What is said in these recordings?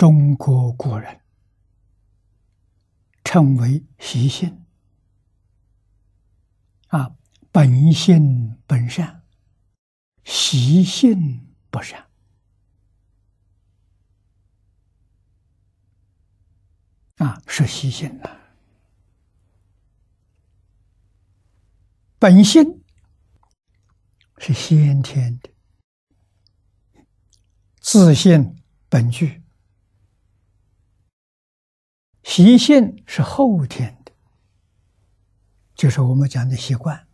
中国古人称为习性啊，本性本善，习性不善啊，是习性呐。本性是先天的，自信本具。习性是后天的，就是我们讲的习惯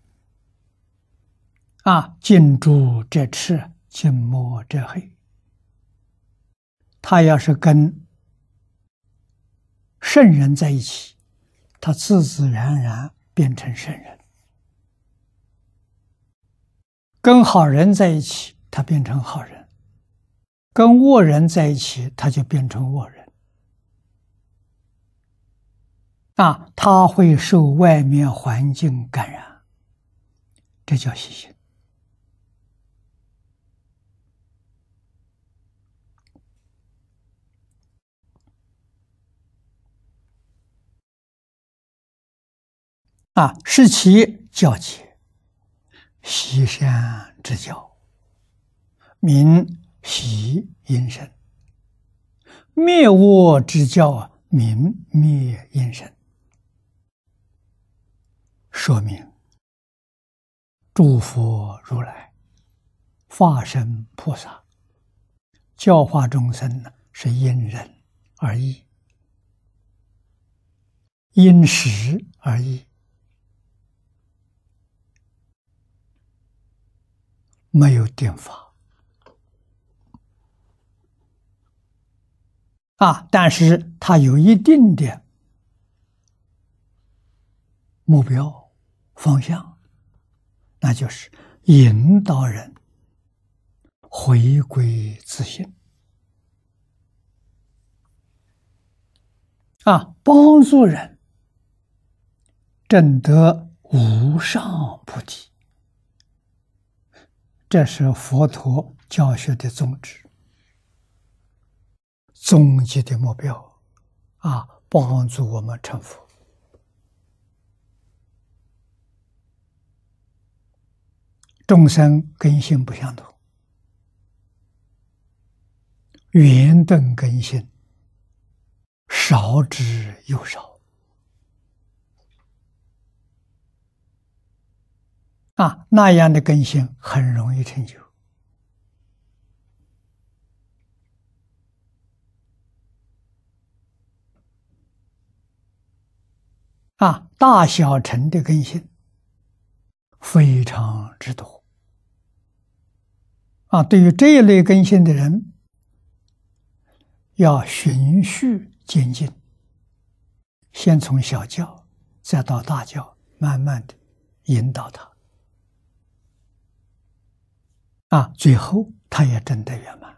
啊，近朱者赤，近墨者黑。他要是跟圣人在一起，他自自然然变成圣人；跟好人在一起，他变成好人；跟恶人在一起，他就变成恶人。啊，他会受外面环境感染，这叫习性。啊，是其教解，习善之教，名习阴身；灭恶之教啊，名灭阴身。说明，诸佛如来、化身菩萨教化众生呢，是因人而异，因时而异，没有定法啊。但是他有一定的目标。方向，那就是引导人回归自信啊，帮助人证得无上菩提。这是佛陀教学的宗旨、终极的目标啊，帮助我们成佛。众生根性不相同，圆顿根性少之又少啊，那样的根性很容易成就啊，大小乘的根性非常之多。啊，对于这一类根性的人，要循序渐进，先从小教，再到大教，慢慢的引导他，啊，最后他也真的圆满。